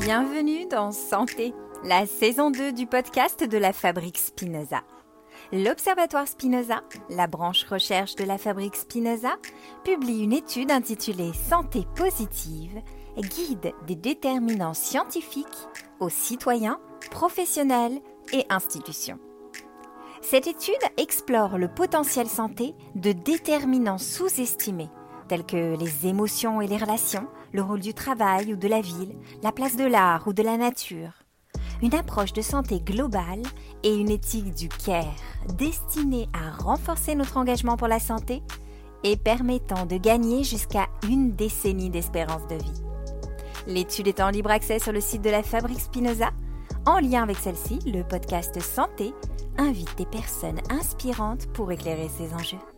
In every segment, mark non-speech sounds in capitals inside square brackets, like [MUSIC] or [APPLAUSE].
Bienvenue dans Santé, la saison 2 du podcast de la Fabrique Spinoza. L'Observatoire Spinoza, la branche recherche de la Fabrique Spinoza, publie une étude intitulée Santé positive, guide des déterminants scientifiques aux citoyens, professionnels et institutions. Cette étude explore le potentiel santé de déterminants sous-estimés, tels que les émotions et les relations, le rôle du travail ou de la ville, la place de l'art ou de la nature. Une approche de santé globale et une éthique du care destinée à renforcer notre engagement pour la santé et permettant de gagner jusqu'à une décennie d'espérance de vie. L'étude est en libre accès sur le site de la Fabrique Spinoza. En lien avec celle-ci, le podcast Santé invite des personnes inspirantes pour éclairer ces enjeux.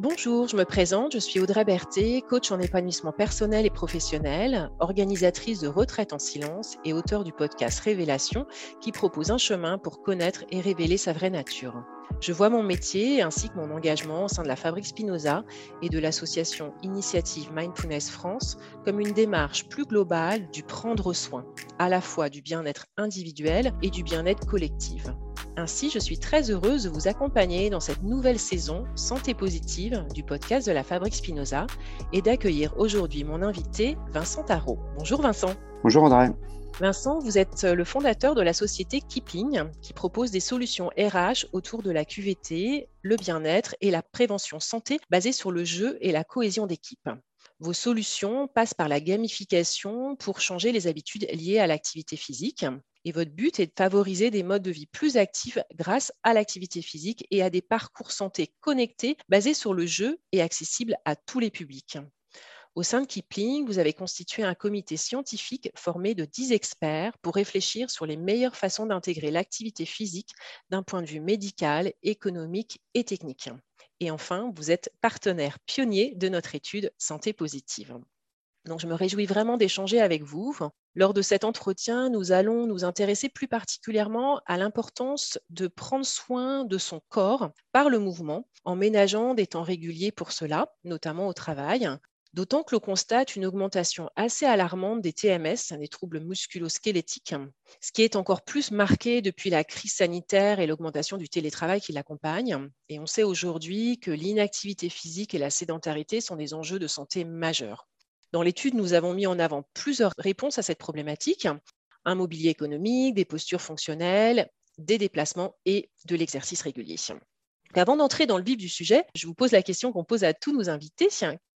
Bonjour, je me présente, je suis Audrey Berthet, coach en épanouissement personnel et professionnel, organisatrice de retraite en silence et auteur du podcast Révélation qui propose un chemin pour connaître et révéler sa vraie nature. Je vois mon métier ainsi que mon engagement au sein de la Fabrique Spinoza et de l'association Initiative Mindfulness France comme une démarche plus globale du prendre soin, à la fois du bien-être individuel et du bien-être collectif. Ainsi, je suis très heureuse de vous accompagner dans cette nouvelle saison Santé positive du podcast de la Fabrique Spinoza et d'accueillir aujourd'hui mon invité Vincent Tarot. Bonjour Vincent. Bonjour André. Vincent, vous êtes le fondateur de la société Keeping qui propose des solutions RH autour de la QVT, le bien-être et la prévention santé basées sur le jeu et la cohésion d'équipe. Vos solutions passent par la gamification pour changer les habitudes liées à l'activité physique. Et votre but est de favoriser des modes de vie plus actifs grâce à l'activité physique et à des parcours santé connectés basés sur le jeu et accessibles à tous les publics. Au sein de Kipling, vous avez constitué un comité scientifique formé de 10 experts pour réfléchir sur les meilleures façons d'intégrer l'activité physique d'un point de vue médical, économique et technique. Et enfin, vous êtes partenaire pionnier de notre étude Santé positive. Je me réjouis vraiment d'échanger avec vous. Lors de cet entretien, nous allons nous intéresser plus particulièrement à l'importance de prendre soin de son corps par le mouvement, en ménageant des temps réguliers pour cela, notamment au travail. D'autant que l'on constate une augmentation assez alarmante des TMS, des troubles musculo-squelettiques, ce qui est encore plus marqué depuis la crise sanitaire et l'augmentation du télétravail qui l'accompagne. Et on sait aujourd'hui que l'inactivité physique et la sédentarité sont des enjeux de santé majeurs. Dans l'étude, nous avons mis en avant plusieurs réponses à cette problématique. Un mobilier économique, des postures fonctionnelles, des déplacements et de l'exercice régulier. Avant d'entrer dans le vif du sujet, je vous pose la question qu'on pose à tous nos invités.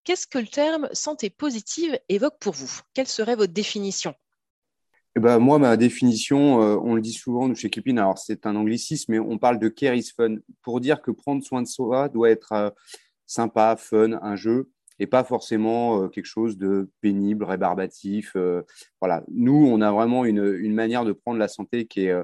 Qu'est-ce que le terme santé positive évoque pour vous? Quelle serait votre définition? Eh ben, moi, ma définition, euh, on le dit souvent nous chez Kipling, alors c'est un anglicisme, mais on parle de care is fun, pour dire que prendre soin de soi doit être euh, sympa, fun, un jeu, et pas forcément euh, quelque chose de pénible, rébarbatif. voilà. Nous, on a vraiment une, manière de prendre la santé qui est,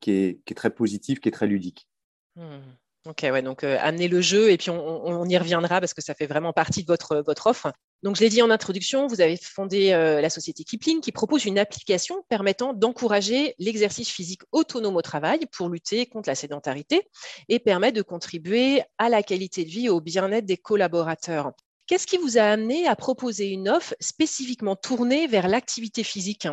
qui est, très positive, qui est très ludique. Mmh. Ok, ouais, donc euh, amener le jeu et puis on, y reviendra parce que ça fait vraiment partie de votre, votre offre. Donc je l'ai dit en introduction, vous avez fondé euh, la société Kipling qui propose une application permettant d'encourager l'exercice physique autonome au travail pour lutter contre la sédentarité et permet de contribuer à la qualité de vie et au bien-être des collaborateurs. Qu'est-ce qui vous a amené à proposer une offre spécifiquement tournée vers l'activité physique?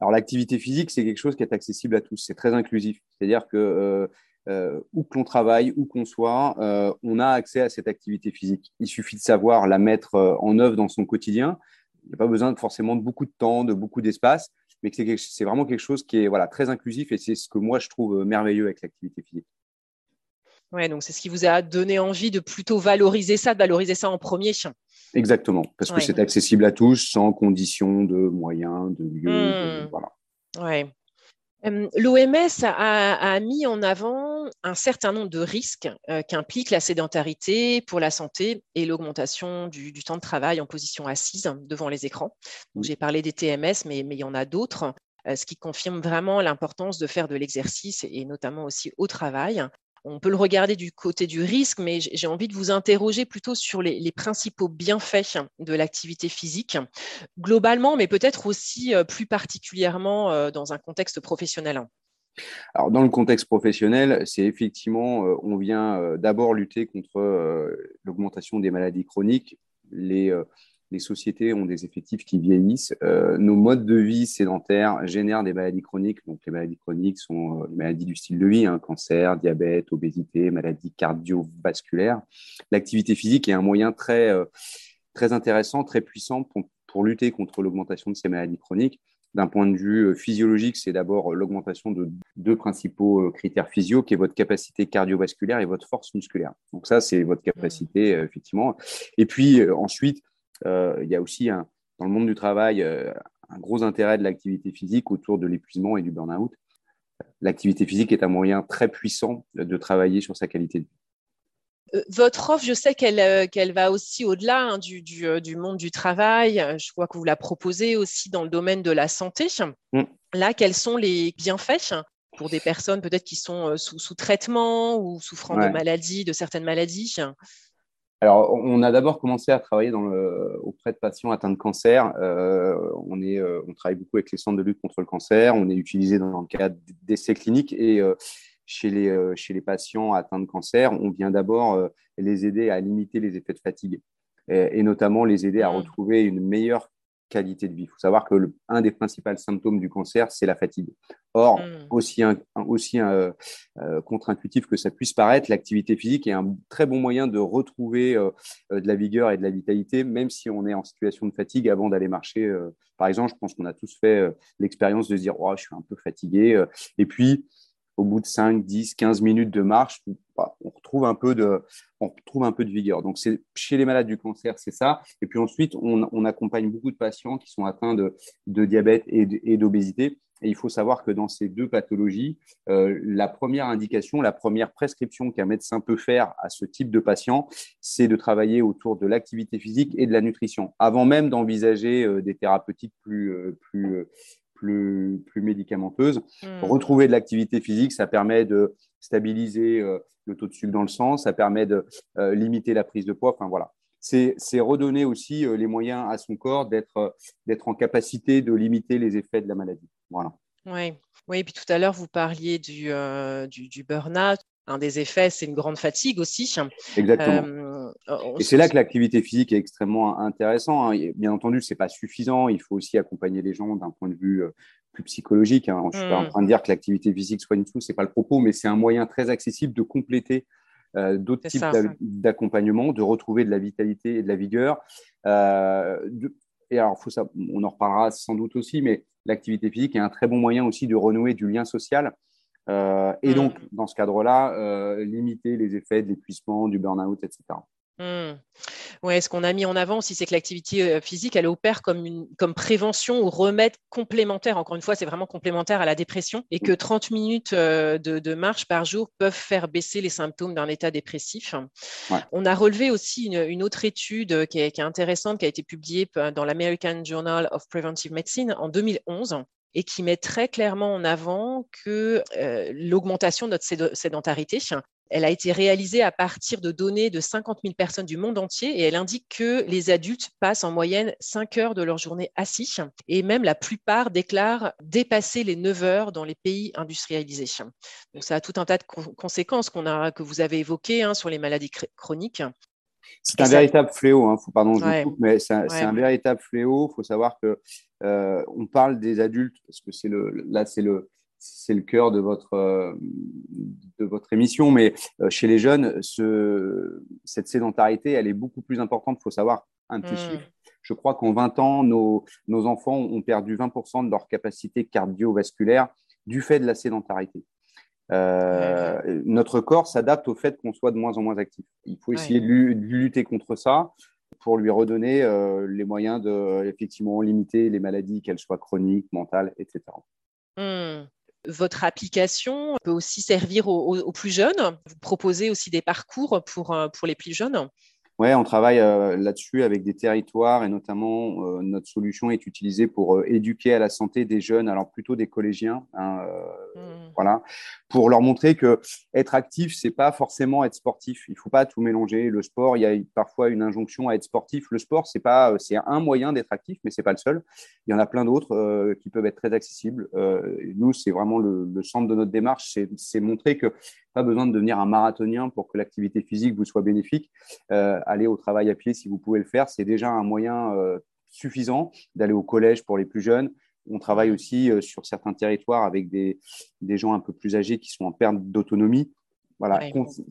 Alors l'activité physique, c'est quelque chose qui est accessible à tous, c'est très inclusif. C'est-à-dire que euh, euh, où que l'on travaille, où qu'on soit, euh, on a accès à cette activité physique. Il suffit de savoir la mettre en œuvre dans son quotidien. Il n'y a pas besoin forcément de beaucoup de temps, de beaucoup d'espace, mais c'est vraiment quelque chose qui est voilà, très inclusif et c'est ce que moi je trouve merveilleux avec l'activité physique. Ouais, donc c'est ce qui vous a donné envie de plutôt valoriser ça, de valoriser ça en premier. Exactement, parce que c'est accessible à tous, sans condition de moyens, de lieux. Mmh. voilà. Ouais. L'OMS a, mis en avant un certain nombre de risques euh, qu'implique la sédentarité pour la santé et l'augmentation du, temps de travail en position assise devant les écrans. J'ai parlé des TMS, mais, mais, il y en a d'autres, euh, ce qui confirme vraiment l'importance de faire de l'exercice et notamment aussi au travail on peut le regarder du côté du risque, mais j'ai envie de vous interroger plutôt sur les, principaux bienfaits de l'activité physique, globalement, mais peut-être aussi euh, plus particulièrement euh, dans un contexte professionnel. Alors, dans le contexte professionnel, c'est effectivement, on vient d'abord lutter contre l'augmentation des maladies chroniques. Les, les sociétés ont des effectifs qui vieillissent. Euh, nos modes de vie sédentaires génèrent des maladies chroniques. Donc, les maladies chroniques sont euh, les maladies du style de vie, hein, cancer, diabète, obésité, maladies cardiovasculaires. L'activité physique est un moyen très, euh, très intéressant, très puissant pour, pour lutter contre l'augmentation de ces maladies chroniques. D'un point de vue physiologique, c'est d'abord l'augmentation de deux principaux critères physio, qui est votre capacité cardiovasculaire et votre force musculaire. Donc ça, c'est votre capacité, effectivement. Et puis ensuite, il y a aussi dans le monde du travail euh, un gros intérêt de l'activité physique autour de l'épuisement et du burn-out. L'activité physique est un moyen très puissant de travailler sur sa qualité de vie. Euh, votre offre, je sais qu'elle va aussi au-delà hein, du, monde du travail. Je vois que vous la proposez aussi dans le domaine de la santé. Mm. Là, quels sont les bienfaits pour des personnes peut-être qui sont sous, traitement ou souffrant de maladies, de certaines maladies? Alors, on a d'abord commencé à travailler dans le, auprès de patients atteints de cancer. Euh, on, est, euh, on travaille beaucoup avec les centres de lutte contre le cancer. On est utilisé dans le cadre d'essais cliniques et euh, chez, les, chez les patients atteints de cancer, on vient d'abord les aider à limiter les effets de fatigue et, et notamment les aider à mmh. retrouver une meilleure qualité de vie. Il faut savoir que le, un des principaux symptômes du cancer, c'est la fatigue. Or, hmm. aussi, un, aussi un, euh, contre-intuitif que ça puisse paraître, l'activité physique est un très bon moyen de retrouver euh, euh, de la vigueur et de la vitalité, même si on est en situation de fatigue avant d'aller marcher. par exemple, je pense qu'on a tous fait l'expérience de se dire, oh, je suis un peu fatigué. et puis, au bout de 5, 10, 15 minutes de marche, bah, on retrouve un peu de, on retrouve un peu de vigueur. Donc, c'est chez les malades du cancer, c'est ça. Et puis ensuite, on, accompagne beaucoup de patients qui sont atteints de, diabète et d'obésité. Et il faut savoir que dans ces deux pathologies, euh, la première indication, la première prescription qu'un médecin peut faire à ce type de patient, c'est de travailler autour de l'activité physique et de la nutrition, avant même d'envisager euh, des thérapeutiques plus, euh, plus, plus, plus médicamenteuses. Hmm. Retrouver de l'activité physique, ça permet de stabiliser euh, le taux de sucre dans le sang, ça permet de euh, limiter la prise de poids. Enfin voilà, c'est redonner aussi euh, les moyens à son corps d'être en capacité de limiter les effets de la maladie. Voilà. Oui, oui. Et puis tout à l'heure, vous parliez du, du, du burn-out. Un des effets, c'est une grande fatigue aussi. Exactement. et c'est là que l'activité physique est extrêmement intéressant. Hein. Bien entendu, c'est pas suffisant. Il faut aussi accompagner les gens d'un point de vue plus psychologique. Hein. Je suis pas en hmm. train de dire que l'activité physique soit une tout, c'est pas le propos, mais c'est un moyen très accessible de compléter euh, d'autres types d'accompagnement, de retrouver de la vitalité et de la vigueur. Euh, et alors, faut ça, on en reparlera sans doute aussi, mais l'activité physique est un très bon moyen aussi de renouer du lien social. Euh, et donc, hmm. dans ce cadre-là, limiter les effets de l'épuisement, du burn-out, etc. Mmh. Ouais, ce qu'on a mis en avant aussi, c'est que l'activité euh, physique, elle opère comme, une, comme prévention ou remède complémentaire. Encore une fois, c'est vraiment complémentaire à la dépression et que 30 minutes euh, de, marche par jour peuvent faire baisser les symptômes d'un état dépressif. On a relevé aussi une, autre étude euh, qui est, intéressante, qui a été publiée dans l'American Journal of Preventive Medicine en 2011 et qui met très clairement en avant que l'augmentation de notre sédentarité elle a été réalisée à partir de données de 50 000 personnes du monde entier et elle indique que les adultes passent en moyenne 5 heures de leur journée assis et même la plupart déclarent dépasser les 9 heures dans les pays industrialisés. Donc ça a tout un tas de conséquences que vous avez évoquées hein, sur les maladies chroniques. C'est un véritable fléau, hein. pardon, je coupe, mais c'est un, véritable fléau. Il faut savoir que euh, on parle des adultes parce que c'est le, là c'est le, c'est le cœur de votre, euh, de votre émission, mais euh, chez les jeunes, ce, cette sédentarité, elle est beaucoup plus importante. Il faut savoir un petit hmm. chiffre. Je crois qu'en 20 ans, nos, nos, enfants ont perdu 20% de leur capacité cardiovasculaire du fait de la sédentarité. Euh, notre corps s'adapte au fait qu'on soit de moins en moins actif. Il faut essayer de, lutter contre ça pour lui redonner les moyens de effectivement limiter les maladies, qu'elles soient chroniques, mentales, etc votre application peut aussi servir aux, plus jeunes? Vous proposez aussi des parcours pour, euh, pour les plus jeunes? Ouais, on travaille euh, là-dessus avec des territoires et notamment euh, notre solution est utilisée pour euh, éduquer à la santé des jeunes, alors plutôt des collégiens, hein, mmh. voilà, pour leur montrer que être actif, c'est pas forcément être sportif. Il faut pas tout mélanger. Le sport, il y a parfois une injonction à être sportif. Le sport, c'est pas, c'est un moyen d'être actif, mais c'est pas le seul. Il y en a plein d'autres qui peuvent être très accessibles. nous, c'est vraiment le, le, centre de notre démarche, c'est montrer que pas besoin de devenir un marathonien pour que l'activité physique vous soit bénéfique. Euh, aller au travail à pied si vous pouvez le faire, c'est déjà un moyen euh, suffisant d'aller au collège pour les plus jeunes. On travaille aussi euh, sur certains territoires avec des, des, gens un peu plus âgés qui sont en perte d'autonomie. Voilà,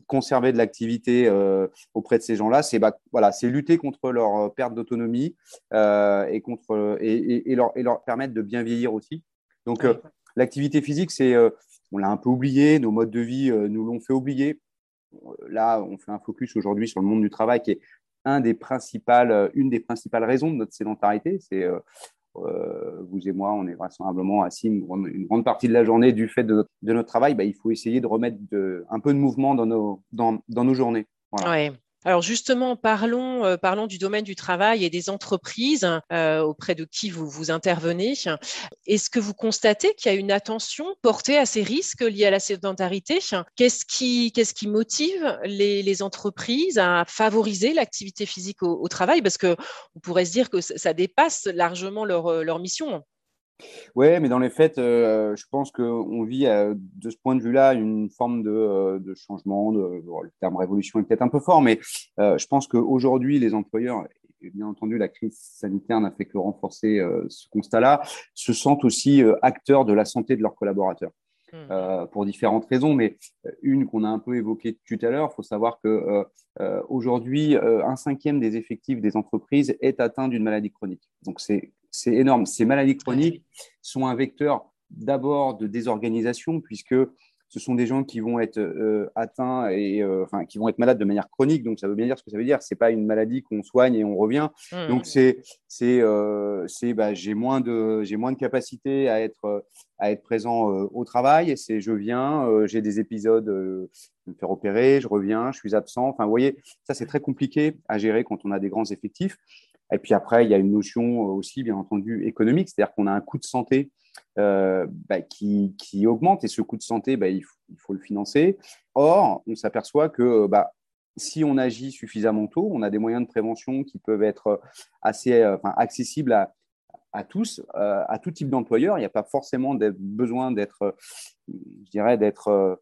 conserver de l'activité auprès de ces gens-là, c'est bah, voilà, c'est lutter contre leur perte d'autonomie et contre et, et, leur, et leur permettre de bien vieillir aussi. Donc l'activité physique, c'est on l'a un peu oublié, nos modes de vie euh, nous l'ont fait oublier. Là, on fait un focus aujourd'hui sur le monde du travail qui est euh, une des principales raisons de notre sédentarité. C'est euh, vous et moi, on est vraisemblablement assis une grande, partie de la journée du fait de notre, travail. Bah, il faut essayer de remettre un peu de mouvement dans nos, journées. Alors justement, parlons, euh, parlons du domaine du travail et des entreprises euh, auprès de qui vous, vous intervenez. Est-ce que vous constatez qu'il y a une attention portée à ces risques liés à la sédentarité? Qu'est-ce qui, motive les, entreprises à favoriser l'activité physique au, travail? Parce que on pourrait se dire que ça dépasse largement leur, leur mission. Oui, mais dans les faits, euh, je pense qu'on vit euh, de ce point de vue-là une forme de, euh, changement. Le terme révolution est peut-être un peu fort, mais je pense qu'aujourd'hui, les employeurs, et bien entendu, la crise sanitaire n'a fait que renforcer ce constat-là, se sentent aussi acteurs de la santé de leurs collaborateurs. Mmh. pour différentes raisons, mais une qu'on a un peu évoquée tout à l'heure, il faut savoir que aujourd'hui, un cinquième des effectifs des entreprises est atteint d'une maladie chronique. Donc c'est c'est énorme. Ces maladies chroniques sont un vecteur d'abord de désorganisation, puisque ce sont des gens qui vont être euh, atteints et euh, enfin qui vont être malades de manière chronique. Donc ça veut bien dire ce que ça veut dire. C'est pas une maladie qu'on soigne et on revient. Mmh. Donc c'est c'est euh, c'est bah, j'ai moins de j'ai moins de capacité à être à être présent au travail. C'est je viens, j'ai des épisodes, me faire opérer, je reviens, je suis absent. Enfin vous voyez, ça c'est très compliqué à gérer quand on a des grands effectifs. Et puis après, il y a une notion aussi, bien entendu, économique, c'est-à-dire qu'on a un coût de santé euh, bah, qui, qui, augmente et ce coût de santé, bah, il, faut, le financer. Or, on s'aperçoit que bah, si on agit suffisamment tôt, on a des moyens de prévention qui peuvent être assez accessibles à, tous, euh, à tout type d'employeur. Il n'y a pas forcément besoin d'être, je dirais, d'être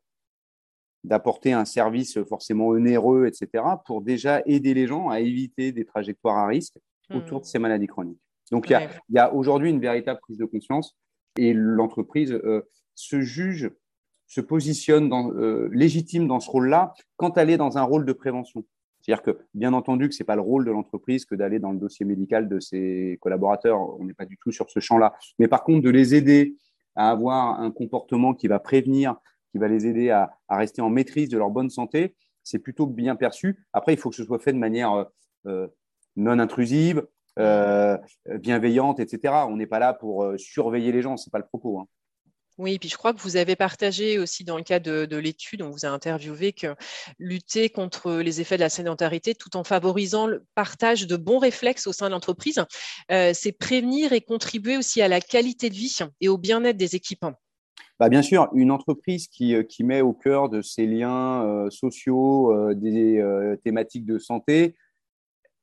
d'apporter un service forcément onéreux, etc., pour déjà aider les gens à éviter des trajectoires à risque autour de hmm. ces maladies chroniques. Donc, il y a, aujourd'hui une véritable prise de conscience et l'entreprise euh, se juge, se positionne dans, euh, légitime dans ce rôle-là quand elle est dans un rôle de prévention. C'est-à-dire que, bien entendu, que ce n'est pas le rôle de l'entreprise que d'aller dans le dossier médical de ses collaborateurs. On n'est pas du tout sur ce champ-là. Mais par contre, de les aider à avoir un comportement qui va prévenir, qui va les aider à, rester en maîtrise de leur bonne santé, c'est plutôt bien perçu. Après, il faut que ce soit fait de manière euh, non intrusive, euh, bienveillante, etc. On n'est pas là pour euh, surveiller les gens, ce n'est pas le propos. Hein. Oui, puis je crois que vous avez partagé aussi dans le cas de, l'étude, on vous a interviewé que lutter contre les effets de la sédentarité tout en favorisant le partage de bons réflexes au sein de l'entreprise, euh, c'est prévenir et contribuer aussi à la qualité de vie et au bien-être des équipes. Bah, bien sûr, une entreprise qui, qui, met au cœur de ses liens sociaux des thématiques de santé,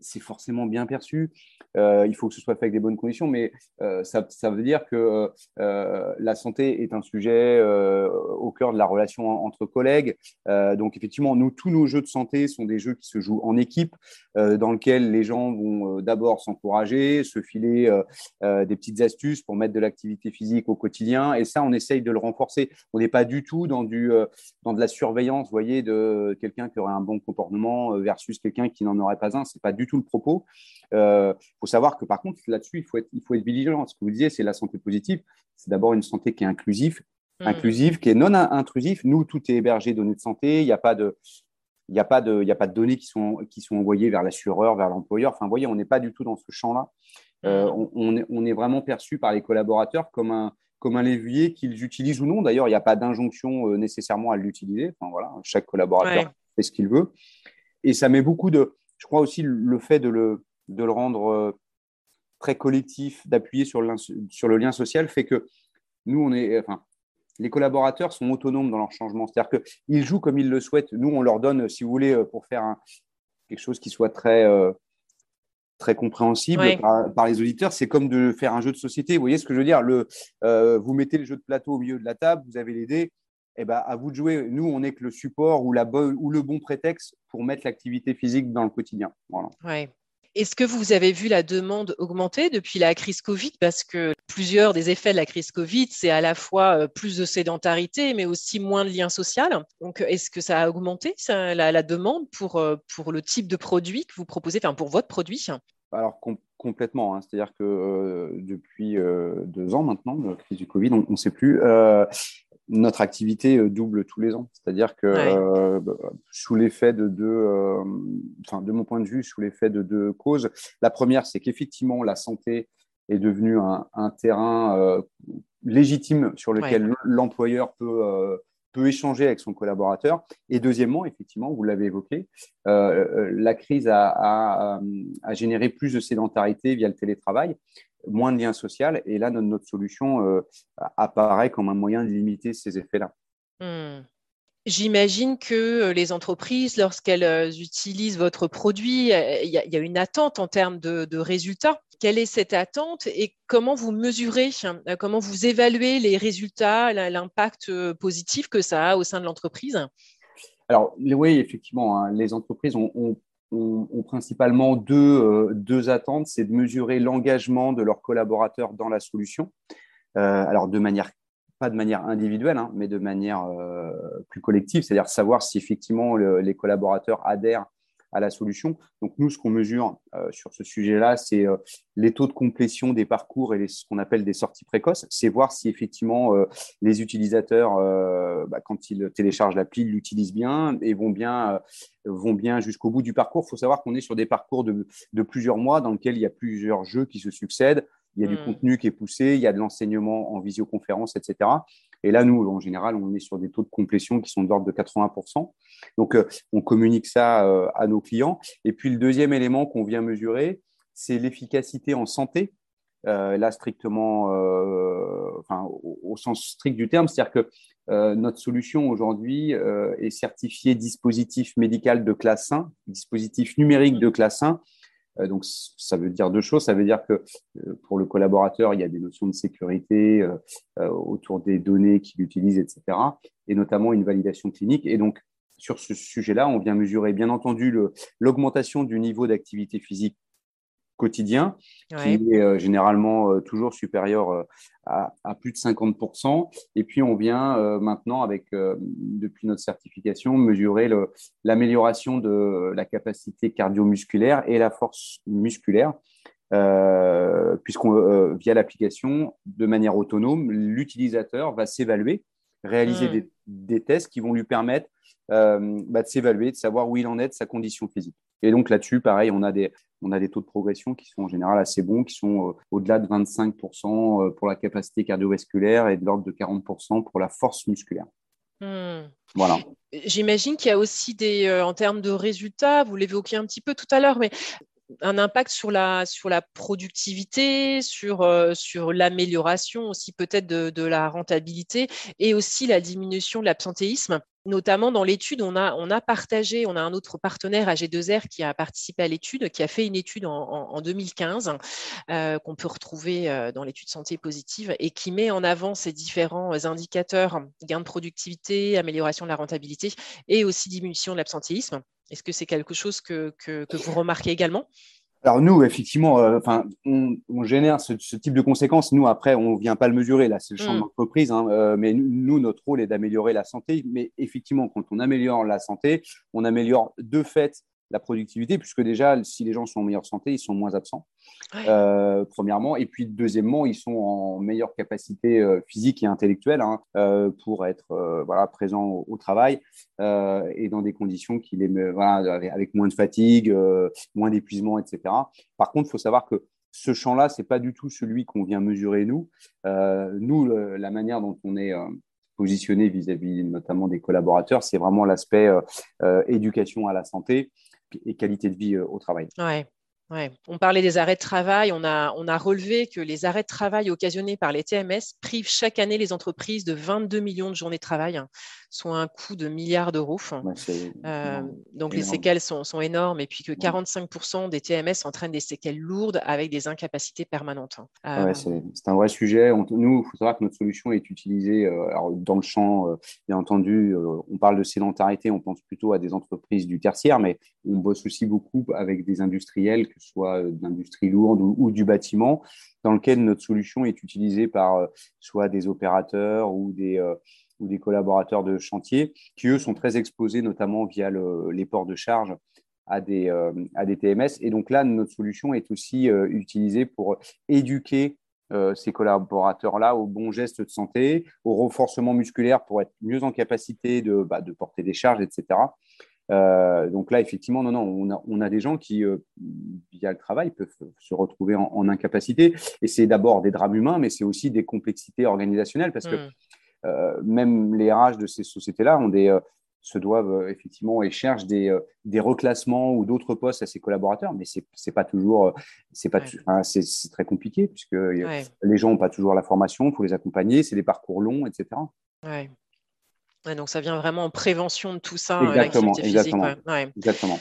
c'est forcément bien perçu. Euh, il faut que ce soit fait avec des bonnes conditions, mais euh, ça, veut dire que euh, la santé est un sujet au cœur de la relation entre collègues. donc effectivement, nous, tous nos jeux de santé sont des jeux qui se jouent en équipe, dans lesquels les gens vont d'abord s'encourager, se filer des petites astuces pour mettre de l'activité physique au quotidien, et ça, on essaye de le renforcer. On n'est pas du tout dans, du, dans de la surveillance, vous voyez, de quelqu'un qui aurait un bon comportement versus quelqu'un qui n'en aurait pas un. C'est pas du tout le propos. Il euh, faut savoir que par contre, là-dessus, il faut être, il faut être vigilant. Ce que vous disiez, c'est la santé positive. C'est d'abord une santé qui est inclusive, mmh. inclusive, qui est non intrusive. Nous, tout est hébergé données de santé. Il n'y a pas de, il n'y a, a pas de données qui sont, qui sont envoyées vers l'assureur, vers l'employeur. Enfin, vous voyez, on n'est pas du tout dans ce champ-là. Euh, mmh. on, est, on, est, vraiment perçu par les collaborateurs comme un, comme un levier qu'ils utilisent ou non. D'ailleurs, il n'y a pas d'injonction euh, nécessairement à l'utiliser. Enfin, voilà, chaque collaborateur fait ce qu'il veut. Et ça met beaucoup de, je crois aussi le fait de le, de le rendre très collectif, d'appuyer sur, sur le lien social fait que nous, on est, enfin, les collaborateurs sont autonomes dans leur changement. C'est-à-dire qu'ils jouent comme ils le souhaitent. Nous, on leur donne, si vous voulez, euh, pour faire quelque chose qui soit très, euh, très compréhensible par, les auditeurs, c'est comme de faire un jeu de société. Vous voyez ce que je veux dire? Le, euh, Vous mettez le jeu de plateau au milieu de la table, vous avez les dés. Eh ben, à vous de jouer. Nous, on n'est que le support ou, la ou le bon prétexte pour mettre l'activité physique dans le quotidien. Voilà. Ouais. Est-ce que vous avez vu la demande augmenter depuis la crise Covid? Parce que plusieurs des effets de la crise Covid, c'est à la fois euh, plus de sédentarité, mais aussi moins de liens sociaux. Donc, est-ce que ça a augmenté la, demande pour, euh, pour le type de produit que vous proposez, enfin pour votre produit? Alors, complètement. Hein. C'est-à-dire que euh, depuis deux ans maintenant, la crise du Covid, on ne sait plus notre activité euh, double tous les ans. C'est-à-dire que euh, bah, sous l'effet de deux, euh, enfin de mon point de vue, sous l'effet de deux causes. La première, c'est qu'effectivement la santé est devenue un, terrain légitime sur lequel l'employeur peut peut échanger avec son collaborateur. Et deuxièmement, effectivement, vous l'avez évoqué, la crise a, a, généré plus de sédentarité via le télétravail moins de liens sociaux. Et là, notre, solution euh, apparaît comme un moyen de limiter ces effets-là. Hmm. J'imagine que euh, les entreprises, lorsqu'elles euh, utilisent votre produit, il y, a une attente en termes de, résultats. Quelle est cette attente et comment vous mesurez, comment vous évaluez les résultats, l'impact positif que ça a au sein de l'entreprise? Alors, oui, effectivement, hein, les entreprises ont ont, principalement deux, euh, deux attentes, c'est de mesurer l'engagement de leurs collaborateurs dans la solution. Euh, alors de manière pas de manière individuelle, hein, mais de manière euh, plus collective, c'est-à-dire savoir si effectivement les collaborateurs adhèrent à la solution. Donc nous, ce qu'on mesure euh, sur ce sujet-là, c'est euh, les taux de complétion des parcours et les, ce qu'on appelle des sorties précoces. C'est voir si effectivement euh, les utilisateurs, bah, quand ils téléchargent l'appli, l'utilisent bien et vont bien, vont bien jusqu'au bout du parcours. Il faut savoir qu'on est sur des parcours de, de, plusieurs mois dans lesquels il y a plusieurs jeux qui se succèdent. Il y a du hmm. contenu qui est poussé, il y a de l'enseignement en visioconférence, etc. Et là, nous, en général, on est sur des taux de complétion qui sont d'ordre de 80%. Donc, euh, on communique ça euh, à nos clients. Et puis, le deuxième élément qu'on vient mesurer, c'est l'efficacité en santé. Euh, là, strictement, enfin, au, sens strict du terme, c'est-à-dire que notre solution aujourd'hui est certifiée dispositif médical de classe 1, dispositif numérique de classe 1, euh, donc, ça veut dire deux choses. Ça veut dire que pour le collaborateur, il y a des notions de sécurité autour des données qu'il utilise, etc. Et notamment une validation clinique. Et donc, sur ce sujet-là, on vient mesurer, bien entendu, l'augmentation du niveau d'activité physique quotidien, qui est euh, généralement euh, toujours supérieur euh, à, plus de 50%. Et puis, on vient maintenant, avec, depuis notre certification, mesurer l'amélioration de la capacité cardio-musculaire et la force musculaire. puisqu'on via l'application, de manière autonome, l'utilisateur va s'évaluer, réaliser hmm. des, tests qui vont lui permettre bah, de s'évaluer, de savoir où il en est de sa condition physique. Et donc là-dessus, pareil, on a des, on a des taux de progression qui sont en général assez bons, qui sont euh, au-delà de 25% euh, pour la capacité cardiovasculaire et de l'ordre de 40% pour la force musculaire. Hmm. Voilà. J'imagine qu'il y a aussi des, euh, en termes de résultats, vous l'évoquiez un petit peu tout à l'heure, mais un impact sur la, sur la productivité, sur, sur l'amélioration aussi peut-être de, de, la rentabilité et aussi la diminution de l'absentéisme notamment dans l'étude, on a, partagé, on a un autre partenaire AG2R qui a participé à l'étude, qui a fait une étude en, 2015 euh, qu'on peut retrouver euh, dans l'étude santé positive et qui met en avant ces différents indicateurs, gain de productivité, amélioration de la rentabilité et aussi diminution de l'absentéisme. Est-ce que c'est quelque chose que vous remarquez également? Alors nous, effectivement, euh, enfin, on, génère ce, type de conséquences. Nous, après, on vient pas le mesurer. Là, c'est le champ de mm. l'entreprise. Hein, euh, mais nous, notre rôle est d'améliorer la santé. Mais effectivement, quand on améliore la santé, on améliore de fait la productivité, puisque déjà, si les gens sont en meilleure santé, ils sont moins absents, euh, premièrement. Et puis, deuxièmement, ils sont en meilleure capacité euh, physique et intellectuelle hein, euh, pour être voilà, présents au, travail et dans des conditions qui les, voilà, avec moins de fatigue, moins d'épuisement, etc. Par contre, il faut savoir que ce champ-là, ce n'est pas du tout celui qu'on vient mesurer nous. nous, la manière dont on est positionné vis-à-vis notamment des collaborateurs, c'est vraiment l'aspect éducation à la santé. Et qualité de vie au travail. On parlait des arrêts de travail. On a, on a relevé que les arrêts de travail occasionnés par les TMS privent chaque année les entreprises de 22 millions de journées de travail, hein, soit un coût de milliards d'euros. Euh, donc les séquelles sont, énormes et puis que 45% des TMS entraînent des séquelles lourdes avec des incapacités permanentes. Hein. Euh, c'est un vrai sujet. nous, il faut savoir que notre solution est utilisée euh, dans le champ, bien entendu, on parle de sédentarité, on pense plutôt à des entreprises du tertiaire, mais on bosse aussi beaucoup avec des industriels que soit euh, d'industrie lourde ou, du bâtiment, dans lequel notre solution est utilisée par euh, soit des opérateurs ou des, euh, ou des collaborateurs de chantier, qui eux sont très exposés, notamment via les ports de charge à des, TMS. Et donc là, notre solution est aussi utilisée pour éduquer ces collaborateurs-là aux bons gestes de santé, au renforcement musculaire pour être mieux en capacité de, bah, de porter des charges, etc. Euh, donc là, effectivement, non, non, on a, des gens qui, euh, via le travail, peuvent se retrouver en, incapacité. Et c'est d'abord des drames humains, mais c'est aussi des complexités organisationnelles parce que hmm. euh, même les RH de ces sociétés-là ont des se doivent effectivement et cherchent des, des reclassements ou d'autres postes à ses collaborateurs, mais c'est pas toujours, c'est pas, c'est très compliqué puisque les gens n'ont pas toujours la formation, il faut les accompagner, c'est des parcours longs, etc. Ouais donc ça vient vraiment en prévention de tout ça, exactement, exactement, exactement.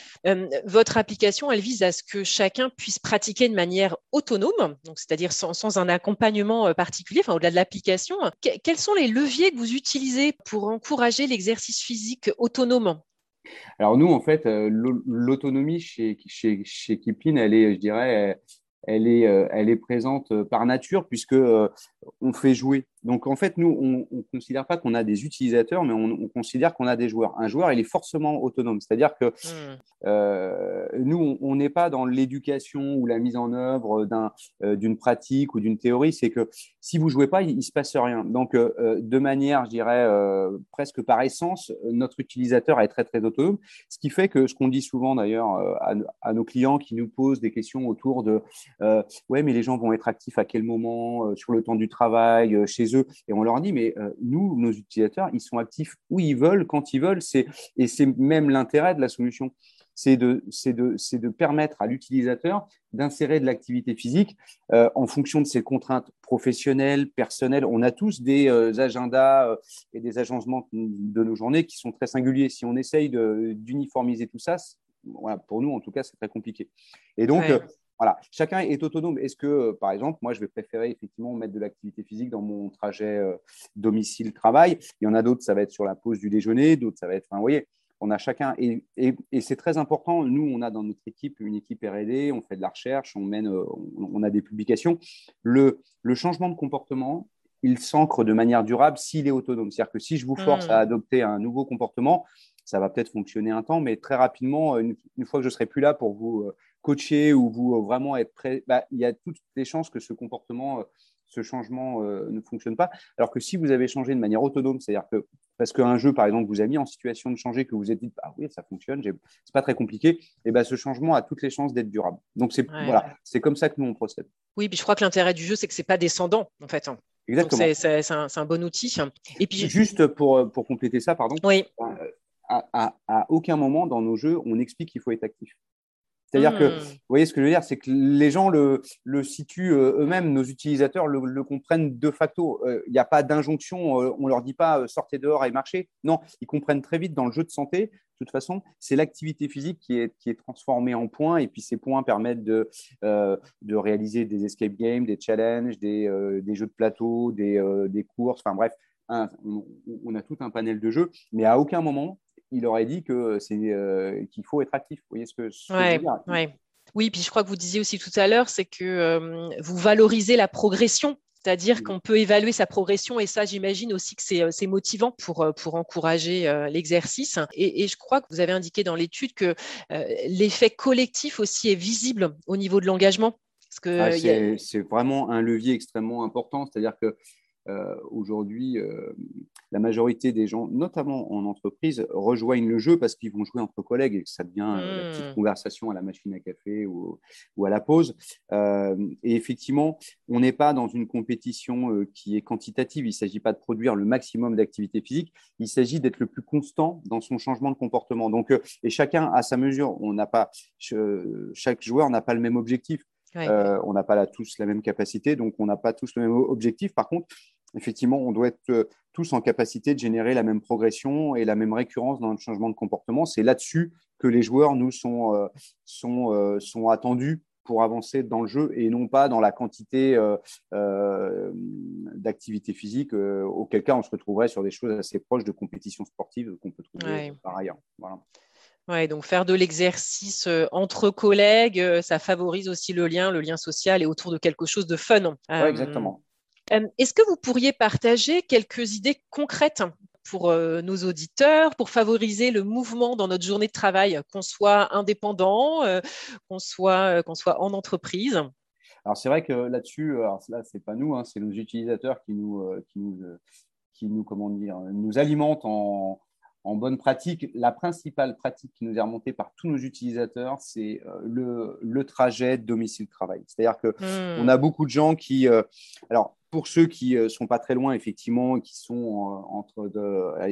votre application, elle vise à ce que chacun puisse pratiquer de manière autonome, donc c'est-à-dire sans, un accompagnement particulier, enfin au-delà de l'application. quels sont les leviers que vous utilisez pour encourager l'exercice physique autonome Alors nous, en fait, l'autonomie chez, chez, chez Kipling, elle est, je dirais, elle est, elle est présente par nature puisque on fait jouer donc en fait, nous, on ne considère pas qu'on a des utilisateurs, mais on, considère qu'on a des joueurs. Un joueur, il est forcément autonome. C'est-à-dire que hmm. euh, nous, on n'est pas dans l'éducation ou la mise en œuvre euh, d'une pratique ou d'une théorie. C'est que si vous jouez pas, il, ne se passe rien. Donc euh, de manière, je dirais, presque par essence, notre utilisateur est très très autonome. Ce qui fait que ce qu'on dit souvent d'ailleurs à, à, nos clients qui nous posent des questions autour de ouais, mais les gens vont être actifs à quel moment sur le temps du travail, chez et on leur dit, mais euh, nous, nos utilisateurs, ils sont actifs où ils veulent, quand ils veulent. Et c'est même l'intérêt de la solution. C'est de, permettre à l'utilisateur d'insérer de l'activité physique euh, en fonction de ses contraintes professionnelles, personnelles. On a tous des euh, agendas et des agencements de nos journées qui sont très singuliers. Si on essaye d'uniformiser tout ça, pour nous, en tout cas, c'est très compliqué. Et donc, voilà, chacun est autonome. Est-ce que, euh, par exemple, moi, je vais préférer effectivement mettre de l'activité physique dans mon trajet euh, domicile-travail? Il y en a d'autres, ça va être sur la pause du déjeuner, d'autres, ça va être, enfin, vous voyez, on a chacun, et, c'est très important. Nous, on a dans notre équipe une équipe R&D, on fait de la recherche, on mène, euh, on, a des publications. Le, le changement de comportement, il s'ancre de manière durable s'il est autonome. C'est-à-dire que si je vous force à adopter un nouveau comportement, ça va peut-être fonctionner un temps, mais très rapidement, une, fois que je serai plus là pour vous coacher ou vous euh, vraiment être prêt, bah, il y a toutes les chances que ce comportement, euh, ce changement euh, ne fonctionne pas. Alors que si vous avez changé de manière autonome, c'est-à-dire que parce qu'un jeu, par exemple, vous a mis en situation de changer, que vous vous êtes dit, ah oui, ça fonctionne, c'est pas très compliqué, et eh ben ce changement a toutes les chances d'être durable. Donc c'est voilà, c'est comme ça que nous on procède. Oui, puis je crois que l'intérêt du jeu, c'est que c'est pas descendant en fait. Hein. Exactement. C'est un, un, bon outil. Et puis juste pour, pour compléter ça, pardon. Oui. À, à, à, aucun moment dans nos jeux, on explique qu'il faut être actif. C'est-à-dire que, hmm. vous voyez ce que je veux dire, c'est que les gens le, le situent euh, eux-mêmes, nos utilisateurs le, comprennent de facto. Euh, il n'y a pas d'injonction, euh, on ne leur dit pas sortez dehors et marchez. Non, ils comprennent très vite dans le jeu de santé. De toute façon, c'est l'activité physique qui est, qui est transformée en points et puis ces points permettent de, de réaliser des escape games, des challenges, des, des jeux de plateau, des, des courses, enfin bref, on, on, a tout un panel de jeux, mais à aucun moment il aurait dit que c'est euh, qu'il faut être actif. Vous voyez ce que, je veux dire Oui, puis je crois que vous disiez aussi tout à l'heure, c'est que euh, vous valorisez la progression. C'est-à-dire qu'on peut évaluer sa progression et ça, j'imagine aussi que c'est euh, motivant pour, pour encourager l'exercice. Et, je crois que vous avez indiqué dans l'étude que l'effet collectif aussi est visible au niveau de l'engagement. Ah, c'est vraiment un levier extrêmement important. C'est-à-dire que euh, aujourd'hui, euh, la majorité des gens, notamment en entreprise, rejoignent le jeu parce qu'ils vont jouer entre collègues et que ça devient euh, la petite mmh. conversation à la machine à café ou, ou à la pause. et effectivement, on n'est pas dans une compétition qui est quantitative. Il ne s'agit pas de produire le maximum d'activité physique. Il s'agit d'être le plus constant dans son changement de comportement. Donc, et chacun à sa mesure. On n'a pas, chaque joueur n'a pas le même objectif. on n'a pas tous la même capacité, donc on n'a pas tous le même objectif. Par contre, effectivement, on doit être euh, tous en capacité de générer la même progression et la même récurrence dans notre changement de comportement. C'est là-dessus que les joueurs, nous, sont, euh, sont, euh, sont attendus pour avancer dans le jeu et non pas dans la quantité d'activité physique, auquel cas on se retrouverait sur des choses assez proches de compétitions sportives qu'on peut trouver par ailleurs. Voilà. Ouais, donc faire de l'exercice entre collègues, ça favorise aussi le lien, le lien social et autour de quelque chose de fun. Oui, exactement. Euh, est-ce que vous pourriez partager quelques idées concrètes pour euh, nos auditeurs, pour favoriser le mouvement dans notre journée de travail, qu'on soit indépendant, euh, qu'on soit, qu'on soit en entreprise? Alors c'est vrai que là-dessus, là c'est pas nous, hein, c'est nos utilisateurs qui nous, qui nous, qui nous, comment dire, nous alimentent en, en bonne pratique, la principale pratique qui nous est remontée par tous nos utilisateurs, c'est le, le, trajet domicile-travail. C'est-à-dire qu'on mmh. a beaucoup de gens qui. alors, pour ceux qui ne euh, sont pas très loin, effectivement, qui sont euh, entre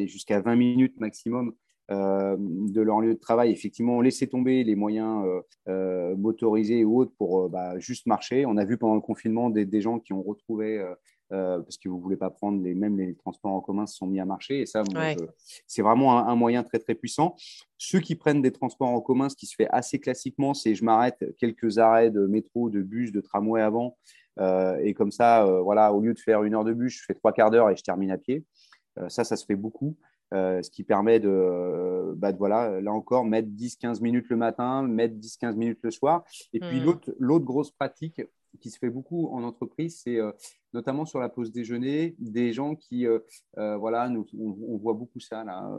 jusqu'à 20 minutes maximum euh, de leur lieu de travail, effectivement, laisser tomber les moyens motorisés ou autres pour bah, juste marcher. On a vu pendant le confinement des, gens qui ont retrouvé, parce que vous ne voulez pas prendre les mêmes les transports en commun se sont mis à marcher. Et ça, c'est vraiment un, moyen très, très puissant. Ceux qui prennent des transports en commun, ce qui se fait assez classiquement, c'est je m'arrête quelques arrêts de métro, de bus, de tramway avant euh, et comme ça, euh, voilà, au lieu de faire une heure de bus, je fais trois quarts d'heure et je termine à pied. Euh, ça, ça se fait beaucoup. ce qui permet de, bah, voilà, là encore, mettre 10-15 minutes le matin, mettre 10-15 minutes le soir. Et puis, hmm. l'autre grosse pratique, qui se fait beaucoup en entreprise, c'est euh, notamment sur la pause déjeuner, des gens qui, euh, euh, voilà, on, voit beaucoup ça là,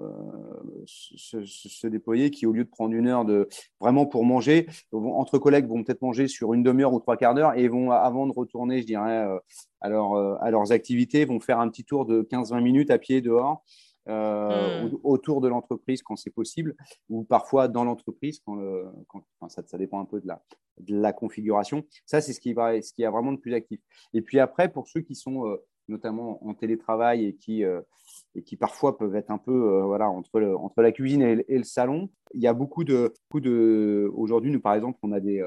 se, déployer, qui au lieu de prendre une heure de vraiment pour manger, entre collègues vont peut-être manger sur une demi-heure ou trois quarts d'heure et vont, avant de retourner, je dirais, à, à leurs activités, vont faire un petit tour de 15-20 minutes à pied dehors. Euh, hmm. autour de l'entreprise quand c'est possible, ou parfois dans l'entreprise quand, ça, ça, dépend un peu de la, de la configuration. Ça, c'est ce qui va, ce qui a vraiment de plus actif. Et puis après, pour ceux qui sont euh, notamment en télétravail et qui, euh, et qui parfois peuvent être un peu voilà, entre, entre la cuisine et, et, le salon, il y a beaucoup de, beaucoup de aujourd'hui, nous par exemple, on a des,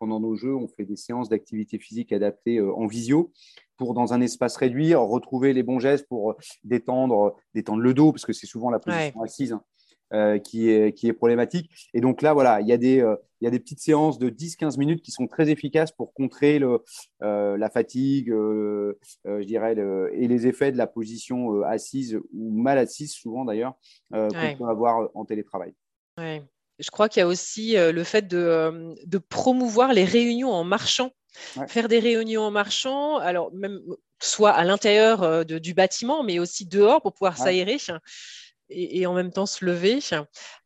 pendant nos jeux, on fait des séances d'activité physique adaptées euh, en visio pour, dans un espace réduit, retrouver les bons gestes pour détendre, détendre le dos, parce que c'est souvent la position assise. Hein, euh, qui, est, qui est problématique. Et donc là, voilà, il y a des, euh, il y a des petites séances de 10-15 minutes qui sont très efficaces pour contrer le, la fatigue, je dirais, et les effets de la position assise ou mal assise, souvent d'ailleurs, qu'on peut avoir en télétravail. Ouais. Je crois qu'il y a aussi euh, le fait de, euh, de, promouvoir les réunions en marchant. Faire des réunions en marchant, alors même soit à l'intérieur euh, du bâtiment, mais aussi dehors pour pouvoir s'aérer et, en même temps se lever.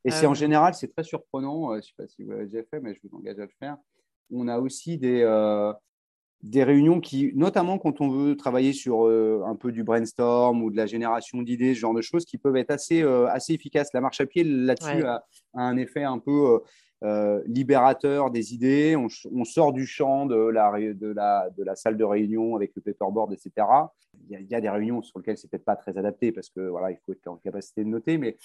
Et c'est en général, c'est très surprenant. je ne sais pas si vous l'avez déjà fait, mais je vous engage à le faire. On a aussi des, des réunions qui, notamment quand on veut travailler sur euh, un peu du brainstorm ou de la génération d'idées, ce genre de choses, qui peuvent être assez, euh, assez efficaces. La marche à pied, là-dessus, a, un effet un peu euh, libérateur des idées. On, sort du champ de la, de, la, de la salle de réunion avec le paperboard, etc. Il y, a, des réunions sur lesquelles c'est peut-être pas très adapté parce que voilà, il faut être en capacité de noter. Mais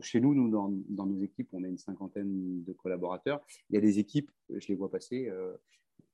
chez nous, nous dans, dans nos équipes, on a une cinquantaine de collaborateurs. Il y a des équipes, je les vois passer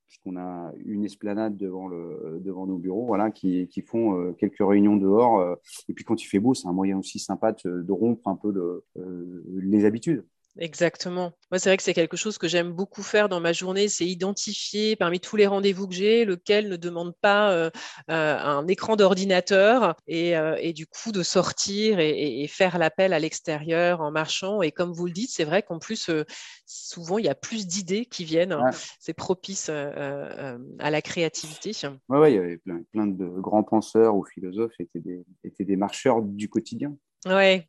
puisqu'on a une esplanade devant, le, devant nos bureaux, voilà, qui, qui font euh, quelques réunions dehors. Euh, et puis quand il fait beau, c'est un moyen aussi sympa de, rompre un peu le, euh, les habitudes. Exactement. Moi, c'est vrai que c'est quelque chose que j'aime beaucoup faire dans ma journée, c'est identifier parmi tous les rendez-vous que j'ai, lequel ne demande pas euh, euh, un écran d'ordinateur et, euh, et, du coup de sortir et, et faire l'appel à l'extérieur en marchant. Et comme vous le dites, c'est vrai qu'en plus, souvent, il y a plus d'idées qui viennent. C'est propice à la créativité. Oui, ouais, il y avait plein, plein, de grands penseurs ou philosophes étaient des, étaient des marcheurs du quotidien. Ouais.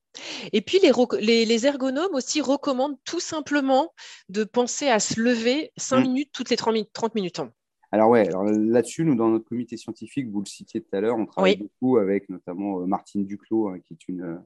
Et puis les, les, ergonomes aussi recommandent tout simplement de penser à se lever 5 mmh. minutes toutes les 30 minutes. alors ouais, alors là-dessus, nous, dans notre comité scientifique, vous le citiez tout à l'heure, on travaille beaucoup avec notamment Martine Duclos, hein, qui est une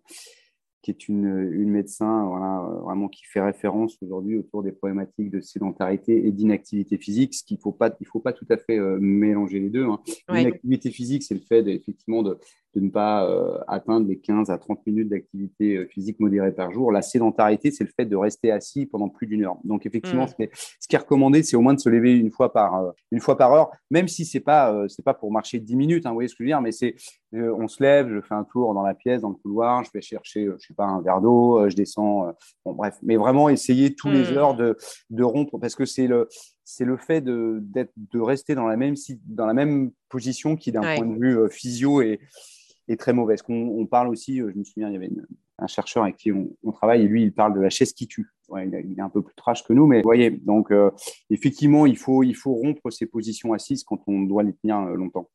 qui est une, une médecin voilà, vraiment qui fait référence aujourd'hui autour des problématiques de sédentarité et d'inactivité physique, ce qu'il ne faut, pas, il faut pas tout à fait euh, mélanger les deux. Hein. L'inactivité physique, c'est le fait effectivement de, de ne pas euh, atteindre les 15 à 30 minutes d'activité euh, physique modérée par jour. La sédentarité, c'est le fait de rester assis pendant plus d'une heure. Donc effectivement, mm. ce qui est recommandé, c'est au moins de se lever une fois par, une fois par heure, même si ce n'est pas, c'est pas pour marcher 10 minutes, hein, vous voyez ce que je veux dire, mais c'est on se lève, je fais un tour dans la pièce, dans le couloir, je vais chercher, je sais pas, un verre d'eau, euh, je descends. Euh, bon, bref, mais vraiment essayer tous les hmm. heures de, de rompre parce que c'est le, c'est le fait de, de rester dans la même, dans la même position qui, d'un point de vue euh, physio, est, est très mauvaise. on parle aussi, je me souviens, il y avait un chercheur avec qui on, travaille et lui, il parle de la chaise qui tue. il, est un peu plus trash que nous, mais vous voyez, donc effectivement, il faut, il faut rompre ces positions assises quand on doit les tenir longtemps.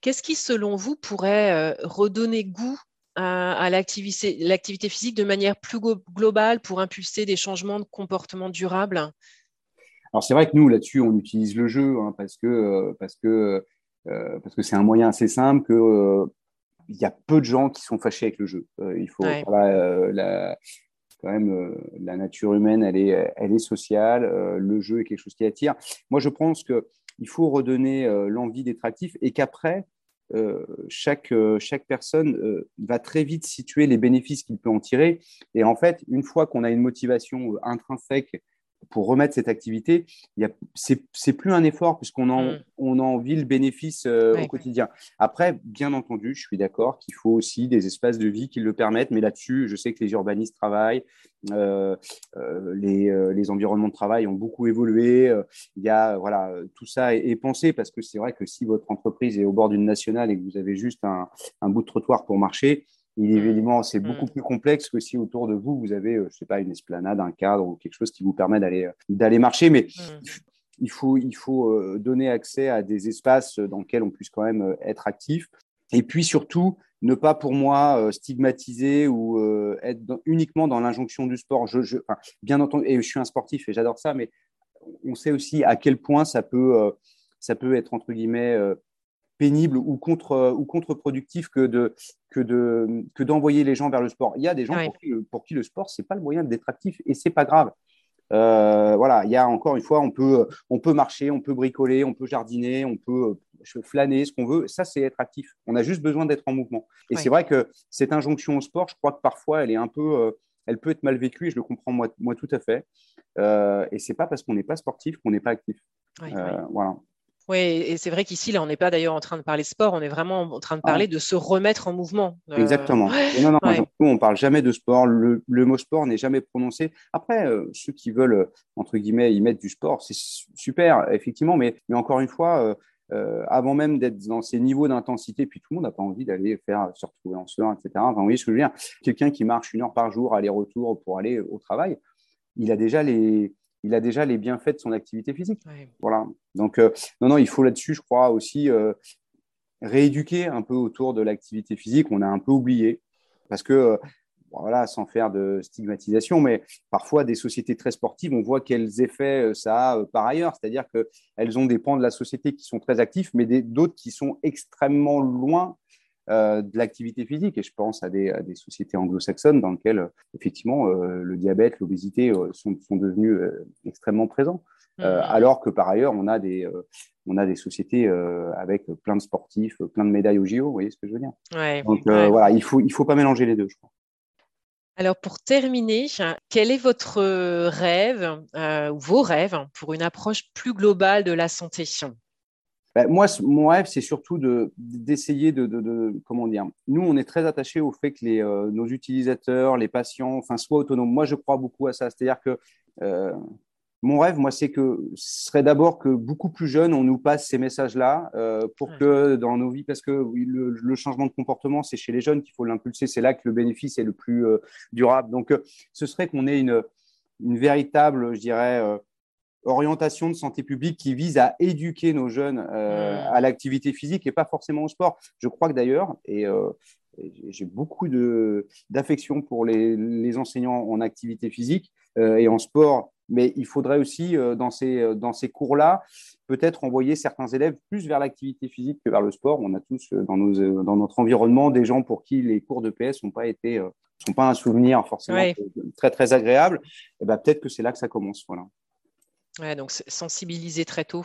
Qu'est-ce qui, selon vous, pourrait redonner goût à, l'activité physique de manière plus globale pour impulser des changements de comportement durables? Alors c'est vrai que nous là-dessus on utilise le jeu hein, parce que euh, parce que euh, parce que c'est un moyen assez simple que euh, il y a peu de gens qui sont fâchés avec le jeu. il faut la, quand même la nature humaine elle est elle est sociale. le jeu est quelque chose qui attire. Moi je pense que il faut redonner l'envie d'être actif et qu'après euh, chaque, euh, chaque personne euh, va très vite situer les bénéfices qu'il peut en tirer. Et en fait, une fois qu'on a une motivation intrinsèque pour remettre cette activité, c'est plus un effort puisqu'on en, mm. on en vit le bénéfice euh, au quotidien. Après, bien entendu, je suis d'accord qu'il faut aussi des espaces de vie qui le permettent, mais là-dessus, je sais que les urbanistes travaillent, euh, euh, les, les, environnements de travail ont beaucoup évolué. Il y a, voilà, tout ça est, pensé parce que c'est vrai que si votre entreprise est au bord d'une nationale et que vous avez juste un, un bout de trottoir pour marcher, mmh. évidemment, c'est mmh. beaucoup plus complexe que si autour de vous, vous avez, euh, je sais pas, une esplanade, un cadre ou quelque chose qui vous permet d'aller, euh, d'aller marcher. Mais mmh. il faut, il faut euh, donner accès à des espaces dans lesquels on puisse quand même être actif. Et puis surtout, ne pas pour moi stigmatiser ou être uniquement dans l'injonction du sport. Je, bien entendu, et je suis un sportif et j'adore ça, mais on sait aussi à quel point ça peut, ça peut être entre guillemets pénible ou contre euh, ou contre-productif que de que de que d'envoyer les gens vers le sport. Il y a des gens pour, qui, pour, qui, le sport c'est pas le moyen d'être actif et c'est pas grave. Euh, voilà, il y a encore une fois, on peut on peut marcher, on peut bricoler, on peut jardiner, on peut euh, flâner, ce qu'on veut. Ça, c'est être actif. On a juste besoin d'être en mouvement. Et c'est vrai que cette injonction au sport, je crois que parfois, elle est un peu, elle peut être mal vécue et je le comprends moi, moi tout à fait. Euh, et c'est pas parce qu'on n'est pas sportif qu'on n'est pas actif. voilà. Oui, et c'est vrai qu'ici, là, on n'est pas d'ailleurs en train de parler sport, on est vraiment en train de ah. parler de se remettre en mouvement. Euh, Exactement. Non, non, on ne parle jamais de sport. Le, mot sport n'est jamais prononcé. Après, euh, ceux qui veulent, entre guillemets, y mettre du sport, c'est super, effectivement, mais, mais encore une fois, euh, avant même d'être dans ces niveaux d'intensité, puis tout le monde n'a pas envie d'aller faire se retrouver en sueur, etc. Enfin, vous voyez ce que je veux dire? Quelqu'un qui marche une heure par jour, aller-retour pour aller au travail, il a déjà les il a déjà les bienfaits de son activité physique. Voilà. Donc, euh, non, non, il faut là-dessus, je crois, aussi euh, rééduquer un peu autour de l'activité physique. On a un peu oublié parce que, euh, voilà, sans faire de stigmatisation, mais parfois des sociétés très sportives, on voit quels effets ça a par ailleurs. C'est-à-dire qu'elles ont des pans de la société qui sont très actifs, mais d'autres qui sont extrêmement loin euh, de l'activité physique. Et je pense à des, sociétés anglo-saxonnes dans lesquelles, effectivement, euh, le diabète, l'obésité euh, sont, sont, devenus extrêmement présents. Mmh. alors que par ailleurs, on a des, on a des sociétés avec plein de sportifs, plein de médailles au JO, vous voyez ce que je veux dire? Donc voilà, il ne faut, il faut pas mélanger les deux, je crois. Alors pour terminer, quel est votre rêve ou vos rêves pour une approche plus globale de la santé? Ben, moi, mon rêve, c'est surtout d'essayer de, de, de, comment dire. Nous, on est très attachés au fait que les, euh, nos utilisateurs, les patients, enfin, soient autonomes. Moi, je crois beaucoup à ça. C'est-à-dire que euh, mon rêve, moi, c'est que ce serait d'abord que beaucoup plus jeunes, on nous passe ces messages-là euh, pour que dans nos vies, parce que le, le changement de comportement, c'est chez les jeunes qu'il faut l'impulser. C'est là que le bénéfice est le plus durable. Donc, ce serait qu'on ait une, une véritable, je dirais orientation de santé publique qui vise à éduquer nos jeunes euh, mmh. à l'activité physique et pas forcément au sport. Je crois que d'ailleurs, et euh, j'ai beaucoup d'affection pour les, les, enseignants en activité physique euh, et en sport mais il faudrait aussi, dans ces, dans ces cours-là, peut-être envoyer certains élèves plus vers l'activité physique que vers le sport. On a tous dans, nos, dans notre environnement des gens pour qui les cours de PS n'ont pas été sont pas un souvenir forcément très très agréable. Et ben peut-être que c'est là que ça commence. Voilà. Ouais, donc sensibiliser très tôt.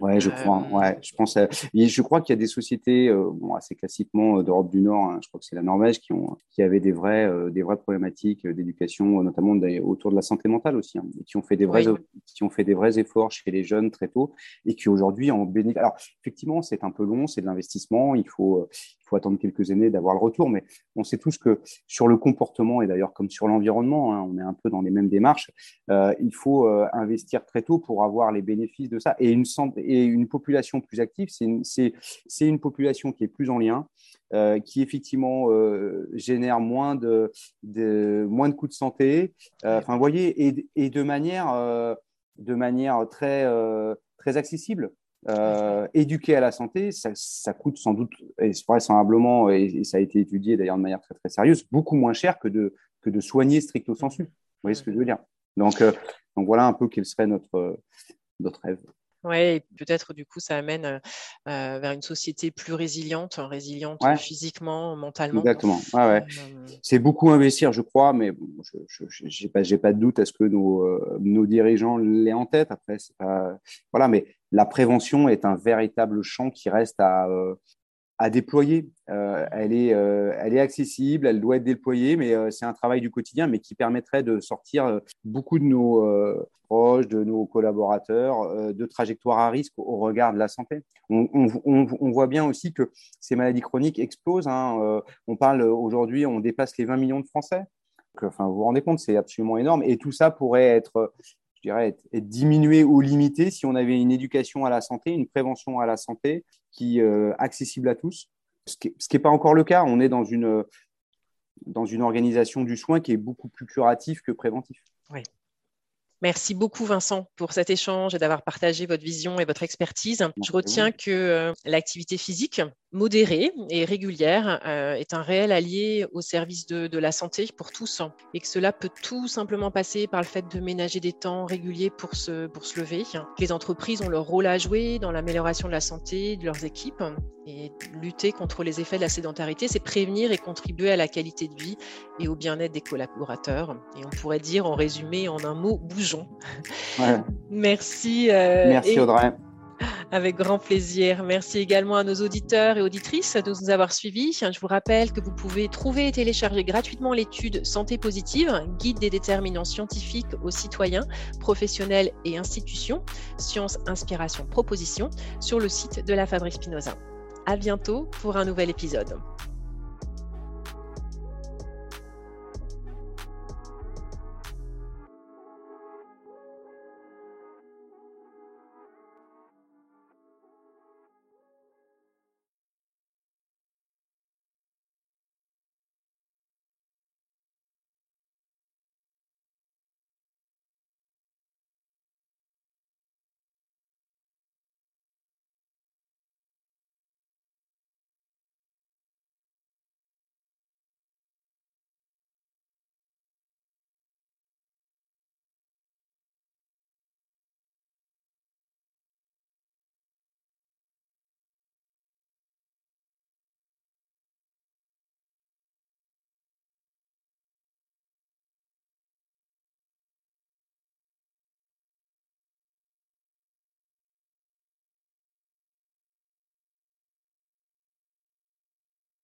Ouais, je crois. Euh, ouais, je pense. je crois qu'il y a des sociétés, euh, bon, assez classiquement euh, d'Europe du Nord. Hein, je crois que c'est la Norvège qui ont, qui avait des vraies, des vraies problématiques d'éducation, notamment autour de la santé mentale aussi, hein, qui ont fait des vrais, qui ont fait des vrais efforts chez les jeunes très tôt et qui aujourd'hui en bénéficient. Alors effectivement, c'est un peu long, c'est de l'investissement. Il faut, faut attendre quelques années d'avoir le retour, mais on sait tous que sur le comportement et d'ailleurs comme sur l'environnement, hein, on est un peu dans les mêmes démarches. Euh, il faut euh, investir très tôt pour avoir les bénéfices de ça. Et une, population plus active, c'est une, population qui est plus en lien, euh, qui effectivement génère moins de, de, moins de coûts de santé. Enfin, voyez, et, et de manière, de manière très, très accessible. Euh, éduquer à la santé, ça, coûte sans doute, et vraisemblablement, et, et ça a été étudié d'ailleurs de manière très très sérieuse, beaucoup moins cher que de, que de soigner stricto sensu. Vous voyez ce que je veux dire? Donc, euh, donc voilà un peu quel serait notre, notre rêve. Oui, peut-être du coup, ça amène euh, euh, vers une société plus résiliente, résiliente physiquement, mentalement. Exactement. Ouais, euh, C'est beaucoup investir, je crois, mais je n'ai pas, pas, de doute à ce que nos, nos dirigeants l'aient en tête. Après, pas... voilà, mais la prévention est un véritable champ qui reste à, à déployer. Euh, elle, est, euh, elle est accessible, elle doit être déployée, mais euh, c'est un travail du quotidien, mais qui permettrait de sortir beaucoup de nos proches, de nos collaborateurs, de trajectoires à risque au regard de la santé. On voit bien aussi que ces maladies chroniques explosent. Hein. on parle aujourd'hui, on dépasse les 20 millions de Français. Enfin, vous vous rendez compte, c'est absolument énorme. Et tout ça pourrait être je dirais, être, diminué ou limité si on avait une éducation à la santé, une prévention à la santé qui euh, accessible à tous. Ce qui n'est pas encore le cas. On est dans une, dans une organisation du soin qui est beaucoup plus curatif que préventif. Oui. Merci beaucoup Vincent pour cet échange et d'avoir partagé votre vision et votre expertise. Je retiens que euh, l'activité physique modérée et régulière euh, est un réel allié au service de, la santé pour tous et que cela peut tout simplement passer par le fait de ménager des temps réguliers pour se, pour se lever. Les entreprises ont leur rôle à jouer dans l'amélioration de la santé de leurs équipes et lutter contre les effets de la sédentarité, c'est prévenir et contribuer à la qualité de vie et au bien-être des collaborateurs. Et on pourrait dire en résumé en un mot, bougeons. [LAUGHS] Merci. Euh, Merci Audrey. Avec grand plaisir. Merci également à nos auditeurs et auditrices de nous avoir suivis. Je vous rappelle que vous pouvez trouver et télécharger gratuitement l'étude Santé positive, guide des déterminants scientifiques aux citoyens, professionnels et institutions, sciences, inspiration, proposition, sur le site de la Fabrique Spinoza. À bientôt pour un nouvel épisode.